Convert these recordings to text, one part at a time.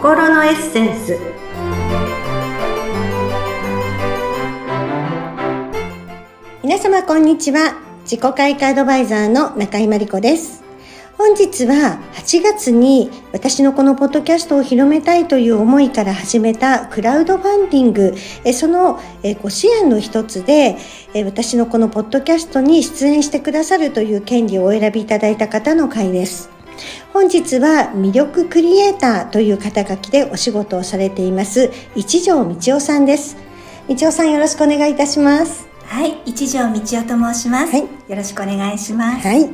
心のエッセンス。皆様こんにちは。自己開花アドバイザーの中井真理子です。本日は8月に私のこのポッドキャストを広めたいという思いから始めたクラウドファンディング、そのご支援の一つで私のこのポッドキャストに出演してくださるという権利をお選びいただいた方の会です。本日は魅力クリエイターという肩書きでお仕事をされています一条道夫さんです。道夫さんよろしくお願いいたします。はい、一条道夫と申します。はい、よろしくお願いします。はい。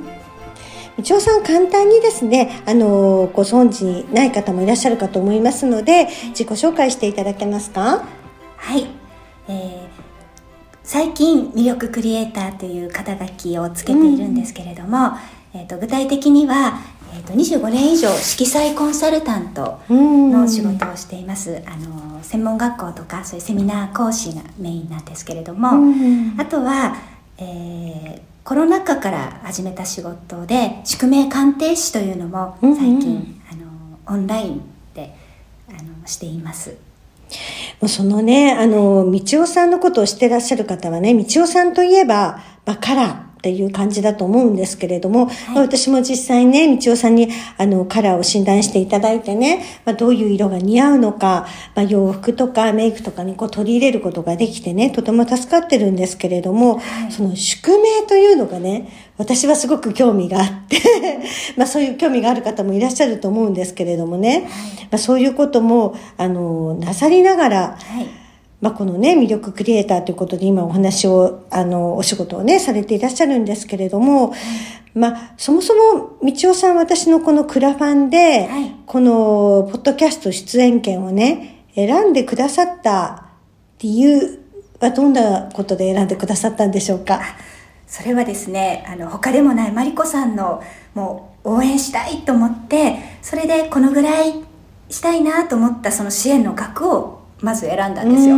道夫さん簡単にですね、あの、ご存知ない方もいらっしゃるかと思いますので、自己紹介していただけますか？はい。えー、最近魅力クリエイターという肩書きをつけているんですけれども、うん、えっ、と、具体的には、えーと、25年以上色彩コンサルタントの仕事をしています、あの専門学校とかそういうセミナー講師がメインなんですけれども、あとは、えー、コロナ禍から始めた仕事で宿命鑑定士というのも最近、あのオンラインであのしています。もうそのね、あの、道夫さんのことを知ってらっしゃる方はね、道夫さんといえば、まあ、カラ。ー、っていう感じだと思うんですけれども、はい、私も実際ね、道夫さんにあのカラーを診断していただいてね、まあ、どういう色が似合うのか、まあ、洋服とかメイクとかにこう取り入れることができてね、とても助かってるんですけれども、はい、その宿命というのがね、私はすごく興味があって まあそういう興味がある方もいらっしゃると思うんですけれどもね、はい、まあそういうことも、あの、なさりながら、はいまあ、このね、魅力クリエイターということで今お話を、あの、お仕事をね、されていらっしゃるんですけれども、まあ、そもそも、道夫さん私のこのクラファンで、はい、この、ポッドキャスト出演権をね、選んでくださった理由はどんなことで選んでくださったんでしょうか？それはですね、あの、他でもないマリコさんの、もう、応援したいと思って、それでこのぐらいしたいなと思ったその支援の額をまず選んだんですよ。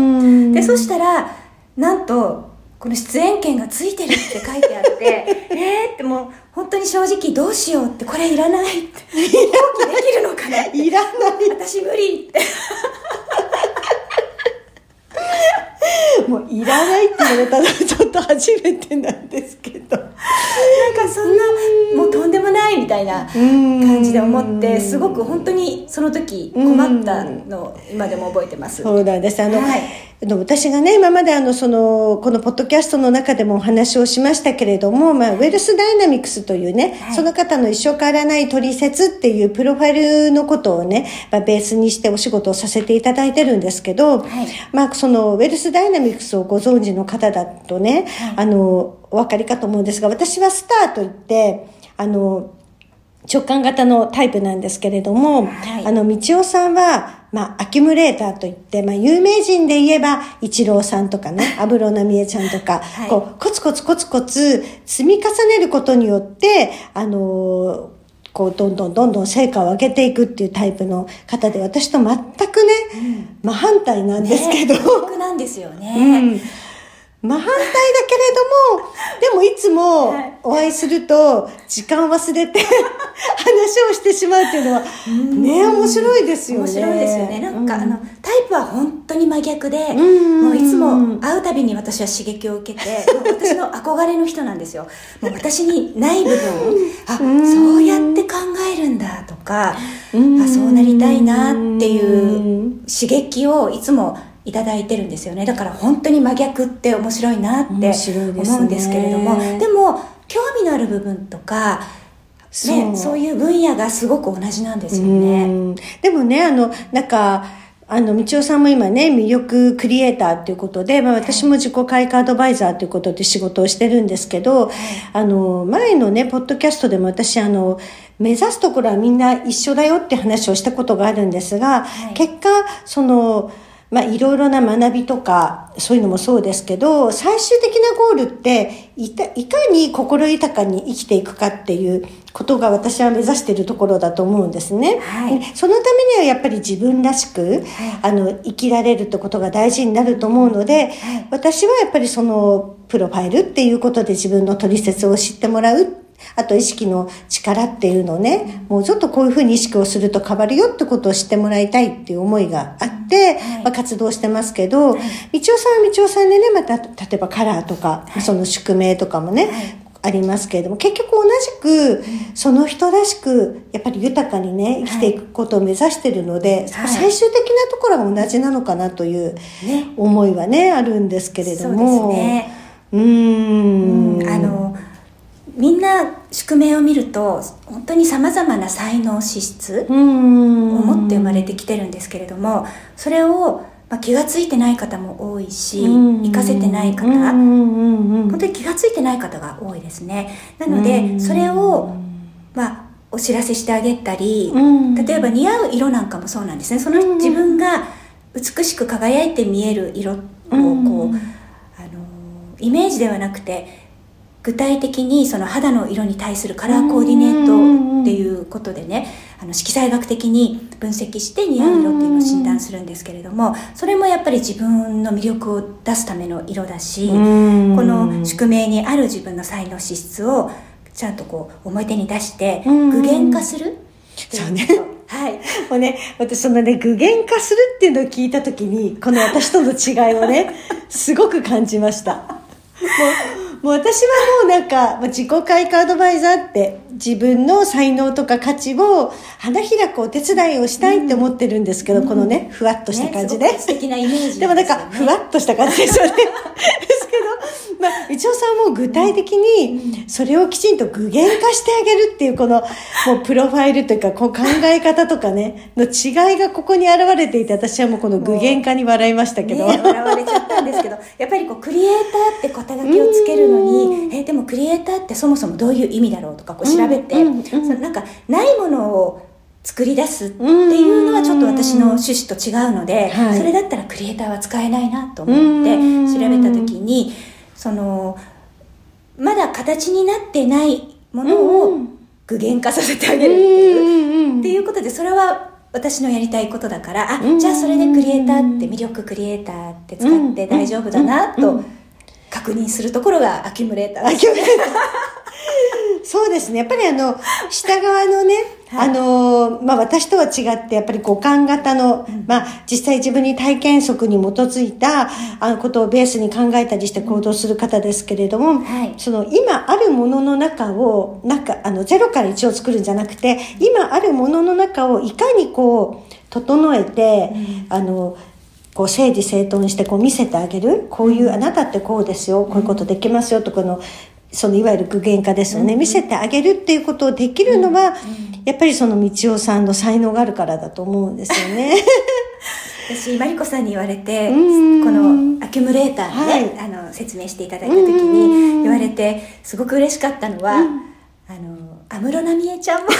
でそしたらなんとこの出演権がついてるって書いてあって えーってもう本当に正直どうしようってこれいらないって放棄できるのかないらない私無理って。もういらないって言われたらちょっと初めてなんですけど。なんかそんなないみたいな感じで思ってすごく本当にその時困ったのを今でも覚えてます。そうなんです。あの、はい。私がね、今まであの、その、このポッドキャストの中でもお話をしましたけれども、まあ、ウェルスダイナミクスというね、はい、その方の一生変わらない取説っていうプロファイルのことをね、まあ、ベースにしてお仕事をさせていただいてるんですけど、はい、まあ、その、ウェルスダイナミクスをご存知の方だとね、はい、あの、お分かりかと思うんですが、私はスターといって、あの、直感型のタイプなんですけれども、はい、あの、道夫さんは、まあ、アキュムレーターといって、まあ、有名人で言えば、一郎さんとかね、安室奈美恵ちゃんとか、はい、こう、コツコツコツコツ積み重ねることによって、あのこう、どんどんどんどん成果を上げていくっていうタイプの方で、私と全くね、うん、真反対なんですけど。ね、なんですよね。うん真反対だけれども、でもいつもお会いすると時間忘れて 話をしてしまうっていうのは、ね、面白いですよね。面白いですよね。なんか、あの、タイプは本当に真逆で、もういつも会うたびに私は刺激を受けて、私の憧れの人なんですよ。もう私にない部分、あ、そうやって考えるんだとか、あ、そうなりたいなっていう刺激をいつもいただいてるんですよね。だから本当に真逆って面白いなって思うんですけれども。で,、でも興味のある部分とかね、そう。いう分野がすごく同じなんですよね。でもね、あの、なんか、あの、道夫さんも今ね、魅力クリエイターということで、まあ私も自己開花アドバイザーということで仕事をしてるんですけど、はい、あの、前のね、ポッドキャストでも私、あの、目指すところはみんな一緒だよって話をしたことがあるんですが、はい、結果、その、まあ、いろいろな学びとか、そういうのもそうですけど、最終的なゴールって、いかに心豊かに生きていくかっていうことが私は目指しているところだと思うんですね。はい、そのためにはやっぱり自分らしく、はい、あの、生きられるってことが大事になると思うので、はい、私はやっぱりその、プロファイルっていうことで自分の取説を知ってもらう。あと意識の力っていうのをね、もうちょっとこういうふうに意識をすると変わるよってことを知ってもらいたいっていう思いがあって、はい。まあ、活動してますけど、みちおさんはみちおさんでね、また、例えばカラーとか、その宿命とかもね、ありますけれども、結局同じく、その人らしく、やっぱり豊かにね、生きていくことを目指してるので、はい。最終的なところが同じなのかなというね。思いはね、あるんですけれどそうですも。ね。うーん。あのみんな宿命を見ると本当にさまざまな才能資質をん。持って生まれてきてるんですけれどもそれを、まあ、気が付いてない方も多いしうん。活かせてない方。本当に気が付いてない方が多いですね。なのでそれを、まあ、お知らせしてあげたりうん。例えば似合う色なんかもそうなんですね。その自分が美しく輝いて見える色をこう、うん。あのイメージではなくて具体的にその肌の色に対するカラーコーディネートっていうことでねあの色彩学的に分析して似合う色っていうのを診断するんですけれどもそれもやっぱり自分の魅力を出すための色だしこうん。の宿命にある自分の才能資質をちゃんとこう表に出してうん。具現化するそうね。はい。もうね、私そのね、具現化するっていうのを聞いたときに、この私との違いをね、すごく感じました。もう、私はもうなんか、まあ自己開花アドバイザーって、自分の才能とか価値を花開くお手伝いをしたいって思ってるんですけど、このね、ふわっとした感じで。ね素敵なイメージでもなんか、ふわっとした感じですよね。ですけど、まあ、一応さんも具体的に、それをきちんと具現化してあげるっていう、この、もうプロファイルというか、こう考え方とかね、の違いがここに現れていて、私はもうこの具現化に笑いましたけど。ね、笑われちゃったやっぱりこうクリエイターって肩書きをつけるのにえでもクリエイターってそもそもどういう意味だろうとかこう調べて、そのなんかないものを作り出すっていうのはちょっと私の趣旨と違うので、はい。それだったらクリエイターは使えないなと思ってうん調べた時にそのまだ形になってないものを具現化させてあげるっていう。っていうことでそれは私のやりたいことだからあうん。じゃあそれでクリエイターって魅力クリエイターって使って大丈夫だなと確認するところがアキュムレーターですそうですね。やっぱりあの、下側のね、はい。あの、まあ私とは違って、やっぱり五感型の、まあ実際自分に体験則に基づいた、あのことをベースに考えたりして行動する方ですけれども、はい。その今あるものの中を、なんか、あの、ゼロから1を作るんじゃなくて、今あるものの中をいかにこう、整えて、あの、こう整理整頓してこう見せてあげる。こういう、あなたってこうですよ。こういうことできますよとこのそのいわゆる具現化ですよね、見せてあげるっていうことをできるのは、やっぱりその道夫さんの才能があるからだと思うんですよね。私マリコさんに言われてうん。このアキュムレーターでね、あの説明していただいた時に言われてすごく嬉しかったのは、あの安室奈美恵ちゃんも。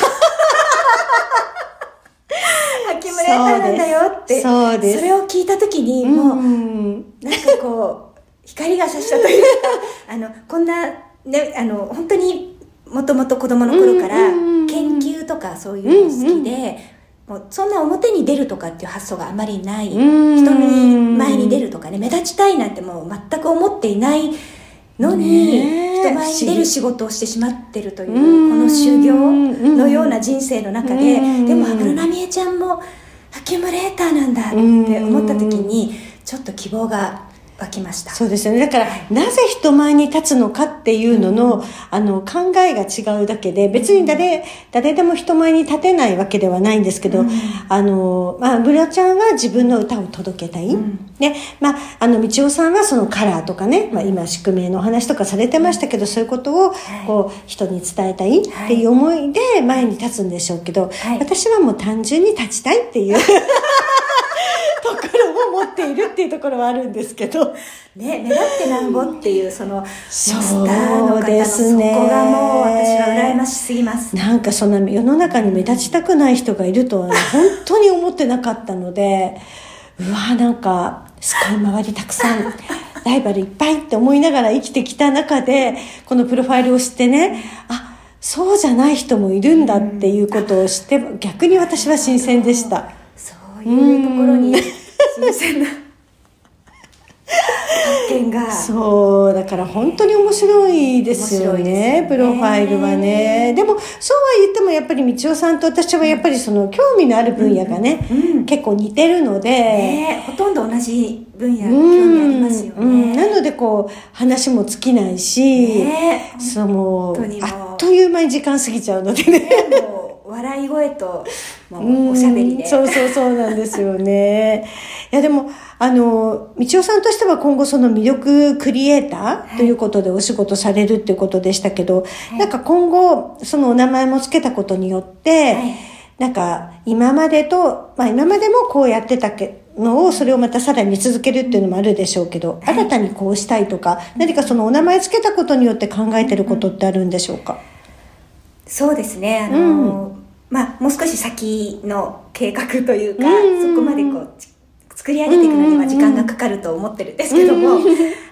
アキュムレーターなんだよってそうです。それを聞いた時にもう、うん。なんかこう光が差したというか あのこんなねあの本当にもともと子供の頃から研究とかそういうの好きで、もうそんな表に出るとかっていう発想があまりない、うん人に前に出るとかね目立ちたいなんてもう全く思っていないのに、人前に出る仕事をしてしまってるといううんこの修行のような人生の中で、うんでも安室奈美恵ちゃんもアキュムレーターなんだって思った時にちょっと希望が湧きました。そうですよね。だから、なぜ人前に立つのかっていうのの、あの、考えが違うだけで、別に誰、誰でも人前に立てないわけではないんですけど、あの、まあ、ブラちゃんは自分の歌を届けたい。で、まあ、あの、道夫さんはそのカラーとかね、まあ、今、宿命のお話とかされてましたけど、そういうことを、こう、人に伝えたいっていう思いで前に立つんでしょうけど、はい。私はもう単純に立ちたいっていう。ろを持っているっていうところはあるんですけど。ね、目立ってなんぼっていうそのスタそうーの方のですねそこがもう私は羨ましすぎます。なんかそんな世の中に目立ちたくない人がいるとは、ね、本当に思ってなかったので、うわなんか、すごい周りたくさん、ライバルいっぱいって思いながら生きてきた中で、このプロファイルを知ってね、あ、そうじゃない人もいるんだっていうことを知って、逆に私は新鮮でした。そういうところに新鮮な。見が。そうだから本当に面白いですよねね。プロファイルはね。でもそうは言ってもやっぱり道夫さんと私はやっぱりその興味のある分野がね、うん結構似てるので、ねほとんど同じ分野うん興味ありますようん。なねのでこう話も尽きないし、ねそうもう本当にもう。あっという間に時間過ぎちゃうのでねもう笑い声ともうんうおしゃべりで。そうそうそうなんですよね。いやでも、あの、道夫さんとしては今後その魅力クリエイターということでお仕事されるっていうことでしたけど、い。なんか今後、そのお名前も付けたことによって、はい。なんか今までと、まあ今までもこうやってたけのを、それをまたさらに続けるっていうのもあるでしょうけど、新たにこうしたいとか、何かそのお名前付けたことによって考えてることってあるんでしょうか、そうですね。あの、まあもう少し先の計画というか、うん。そこまでこうち作り上げていくのには時間がかかると思ってるんですけども、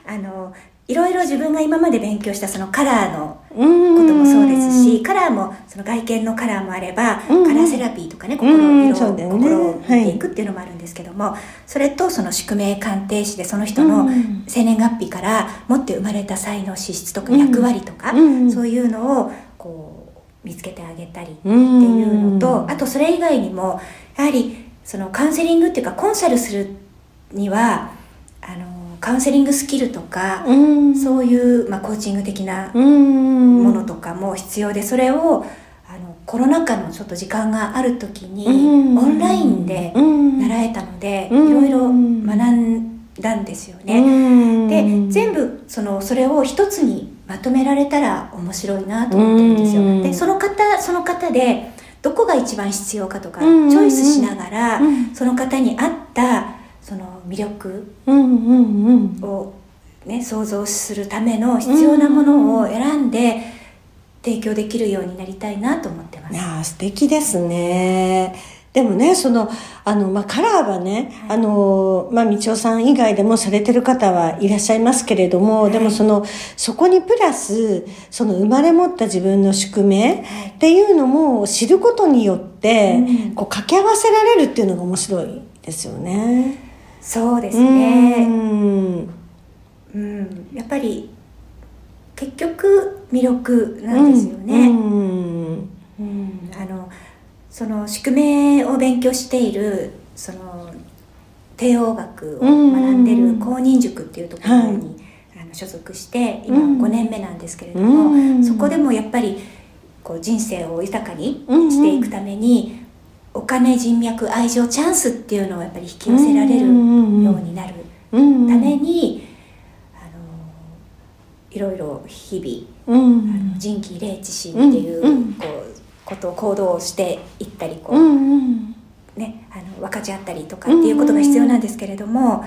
あのいろいろ自分が今まで勉強したそのカラーのうん。こともそうですし、カラーもその外見のカラーもあれば、うん。カラーセラピーとかねうん。心色、そうだよね。心を見ていくっていうのもあるんですけども、それとその宿命鑑定士でその人のうん。生年月日から持って生まれた才能資質とか役割とか、うん。そういうのをこう見つけてあげたりっていうのと、あとそれ以外にもやはりそのカウンセリングっていうかコンサルするにはあのカウンセリングスキルとか、うん。そういう、まあ、コーチング的なうん。ものとかも必要でそれをあのコロナ禍のちょっと時間がある時にうん。オンラインでうん。習えたのでいうん。ろいろ学んだんですよね。うん。で全部そのそれを一つにまとめられたら面白いなと思ってるんですよ。うんでその方その方でどこが一番必要かとかチうんョイスしながらうんその方に合ったその魅力を、ね、想像するための必要なものを選んで提供できるようになりたいなと思ってます。いやー素敵ですね。でもね、その、あの、まあ、カラーはね、あの、まあ、道夫さん以外でもされてる方はいらっしゃいますけれども、はい。でもその、そこにプラス、その生まれ持った自分の宿命っていうのも知ることによって、うん。こう掛け合わせられるっていうのが面白いですよね。そうですうね、ん。うん、やっぱり結局魅力なんですよね。うん。うん。あのその宿命を勉強しているその帝王学を学んでる公認塾っていうところに、あの所属して今うん。5年目なんですけれども、うん。そこでもやっぱりこう人生を豊かにしていくために、お金人脈愛情チャンスっていうのをやっぱり引き寄せられるようになるうんために、あのいろいろ日々うん。あの人気霊知心っていう,、うん。こうことを行動をしていったりこう、うんうん。ね、あの分かち合ったりとかっていうことが必要なんですけれども、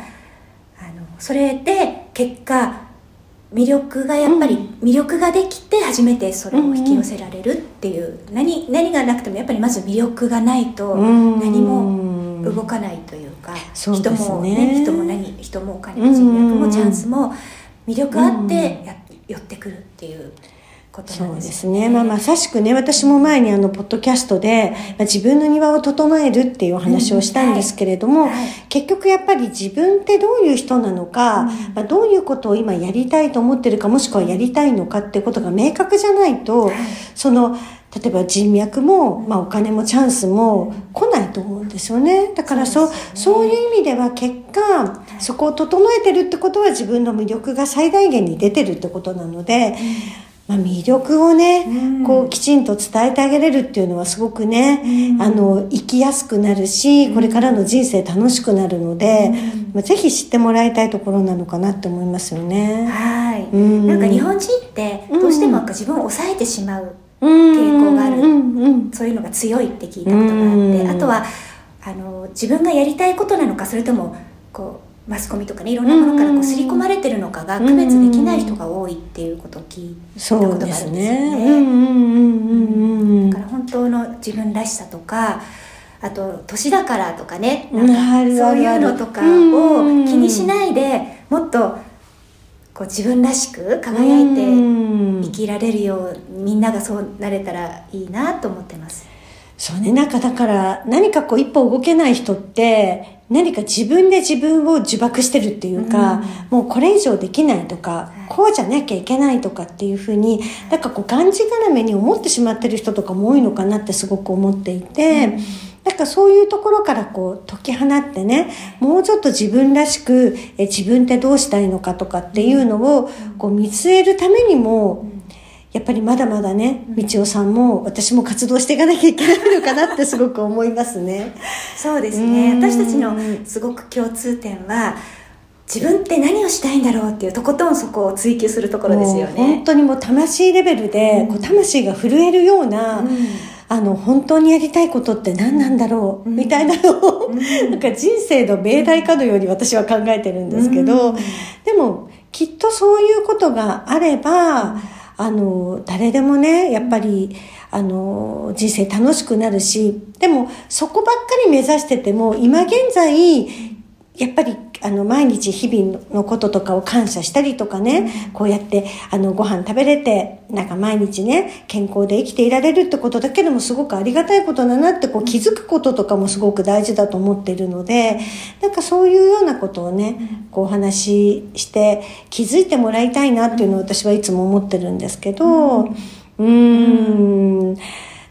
あのそれで結果魅力がやっぱり魅力ができて初めてそれを引き寄せられるっていう、何何がなくてもやっぱりまず魅力がないとうん。何も動かないというか、人もね人も何人もお金も人脈もチャンスも魅力あってや寄ってくるっていうことそなんでうですすね。まあまさしくね、私も前にあの、ポッドキャストで、まあ、自分の庭を整えるっていうお話をしたんですけれども、はいはい。結局やっぱり自分ってどういう人なのか、うん。まあ、どういうことを今やりたいと思ってるか、もしくはやりたいのかっていうことが明確じゃないと、はい。その、例えば人脈も、まあ、お金もチャンスも来ないと思うんですよね。だからそう、そうね。そういう意味では結果、そこを整えてるってことは自分の魅力が最大限に出てるってことなので、まあ、魅力をね、うん。こうきちんと伝えてあげれるっていうのはすごくね、うん。あの生きやすくなるし、これからの人生楽しくなるので、うん。まあ、ぜひ知ってもらいたいところなのかなって思いますよね。はい、うん。なんか日本人ってどうしてもなんか自分を抑えてしまう傾傾向がある。うんうんそういうのが強いって聞いたことがあって、うん。あとはあの自分がやりたいことなのかそれともこうマスコミとかねいろんなものからこう刷り込まれてるのかが区別できない人が多いっていうことを聞いたそことがあるんうでですすよね。だから本当の自分らしさとかあと年だからとかね。うんなんかそういうのとかを気にしないでもっとこう自分らしく輝いてうん。生きられるようみんながそうなれたらいいなと思ってます。そうね、なんかだから何かこう一歩動けない人って何か自分で自分を呪縛してるっていうか、もうこれ以上できないとか、こうじゃなきゃいけないとかっていうふうに、なんかこう、がんじがらめに思ってしまってる人とかも多いのかなってすごく思っていて、なんかそういうところからこう解き放ってね、もうちょっと自分らしく、え自分ってどうしたいのかとかっていうのをこう見据えるためにも、やっぱりまだまだね、道夫さんも私も活動していかなきゃいけないのかなって すごく思いますね。そうですね。私たちのすごく共通点は、自分って何をしたいんだろうっていうとことんそこを追求するところですよね。本当にもう魂レベルで、こう魂が震えるような、うん。あの、本当にやりたいことって何なんだろう、みたいなのを、なんか人生の命題かのように私は考えてるんですけど、でも、きっとそういうことがあれば、あの、誰でもね、やっぱり、あの、人生楽しくなるし、でも、そこばっかり目指してても、今現在、やっぱりあの毎日日々のこととかを感謝したりとかね、うん、こうやってあのご飯食べれてなんか毎日ね健康で生きていられるってことだけでもすごくありがたいことだなってこう気づくこととかもすごく大事だと思っているのでなんかそういうようなことをねこうお話しして気づいてもらいたいなっていうのを私はいつも思ってるんですけどうん。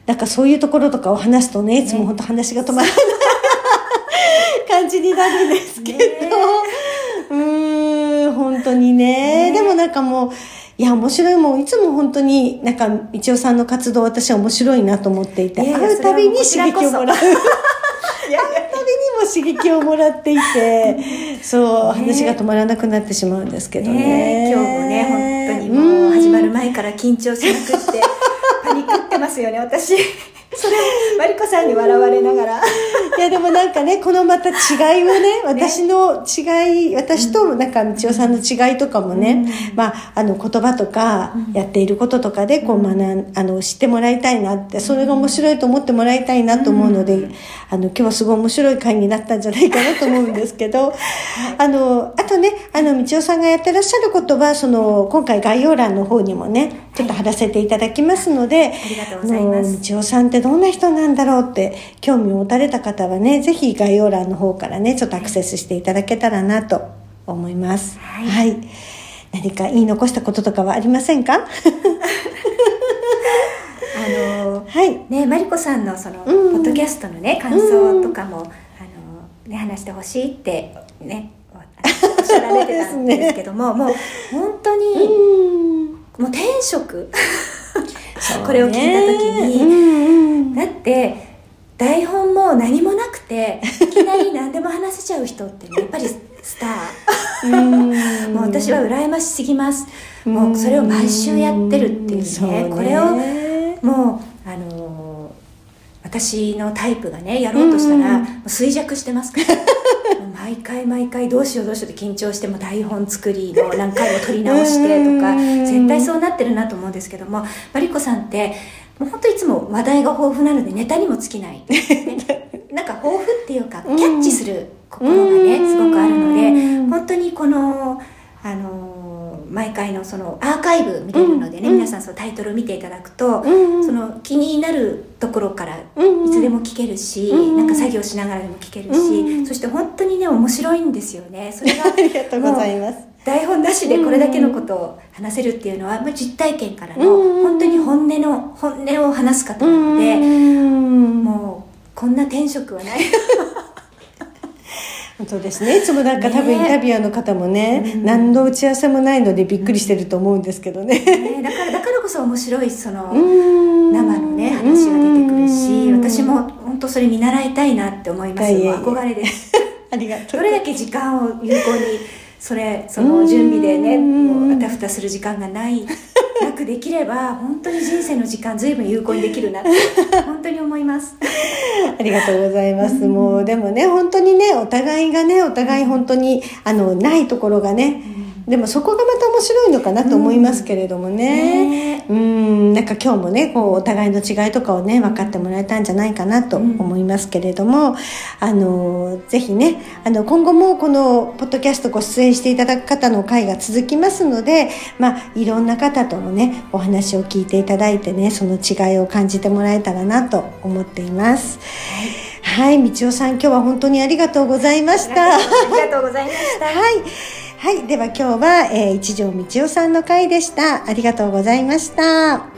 なんかそういうところとかを話すとね、いつも本当話が止まらない。感じになるんですけど、うん、本当にね。でもなんかもう、いや、面白いもん。いつも本当に、なんか、道夫さんの活動、私は面白いなと思っていて、会うたびに刺激をもらう。会うたびにも刺激をもらっていて、そう、話が止まらなくなってしまうんですけどね。今日もね、本当にもう始まる前から緊張しまくって、パニクってますよね、私。それをマリコさんに笑われながら。いやでもなんかねこのまた違いをね私の違い、私となんか道夫さんの違いとかもね、うん、まああの言葉とかやっていることとかでこう学んあの知ってもらいたいなってそれが面白いと思ってもらいたいなと思うので、うん、あの今日はすごい面白い回になったんじゃないかなと思うんですけど、あのあとねあの道夫さんがやってらっしゃることはその今回概要欄の方にもねちょっと貼らせていただきますので、はい、ありがとうございます。道夫さんってどんな人なんだろうって興味を持たれた方はね、ぜひ概要欄の方からね、ちょっとアクセスしていただけたらなと思います。はい。はい、何か言い残したこととかはありませんか？あのはい。ね、マリコさんのその、ポッドキャストのね、感想とかも、あの、ね、話してほしいってね、おっしゃられてたんですけども、ね、もう本当に、もう転職。これを聞いた時に、だって台本も何もなくていきなり何でも話せちゃう人って やっぱりスター。もう私は羨ましすぎます。もうそれを毎週やってるっていうね、ね、これをもうあの私のタイプがねやろうとしたら、衰弱してますから 毎回毎回どうしようどうしようって緊張しても台本作りの何回も撮り直してとか絶対そうなってるなと思うんですけどもマリコさんってもう本当いつも話題が豊富なのでネタにも尽きない、なんか豊富っていうかキャッチする心がねすごくあるので本当にこのあの毎回のそのアーカイブ見れるのでね、うん、皆さんそのタイトルを見ていただくと、うん、その気になるところからいつでも聞けるし、うん、なんか作業しながらでも聞けるし、そして本当にね面白いんですよね。それが ありがとうございます。台本なしでこれだけのことを話せるっていうのは、まあ、実体験からの本当に本音の本音を話す方なのでもうこんな転職はない。本当ですね。いつもなんか多分インタビュアーの方もね、ね、何の打ち合わせもないのでびっくりしてると思うんですけどね。ね、だからだからこそ面白いその生のね話が出てくるし私も本当それ見習いたいなって思います。憧れです。ありがとう。どれだけ時間を有効にそれその準備でねもうあたふたする時間がないなくできれば本当に人生の時間随分有効にできるなって 本当に思います。ありがとうございます、もうでもね本当にねお互いがねお互い本当にあのないところがね、でもそこがまた面白いのかなと思いますけれどもね。うん、なんか今日もね、こう、お互いの違いとかをね、分かってもらえたんじゃないかなと思いますけれども、うん、あの、ぜひね、あの、今後もこの、ポッドキャストご出演していただく方の会が続きますので、まあ、いろんな方とのね、お話を聞いていただいてね、その違いを感じてもらえたらなと思っています。はいはい、みちおさん、今日は本当にありがとうございました。ありがとうございました。はい。はい。では今日は、えー一条道夫さんの回でした。ありがとうございました。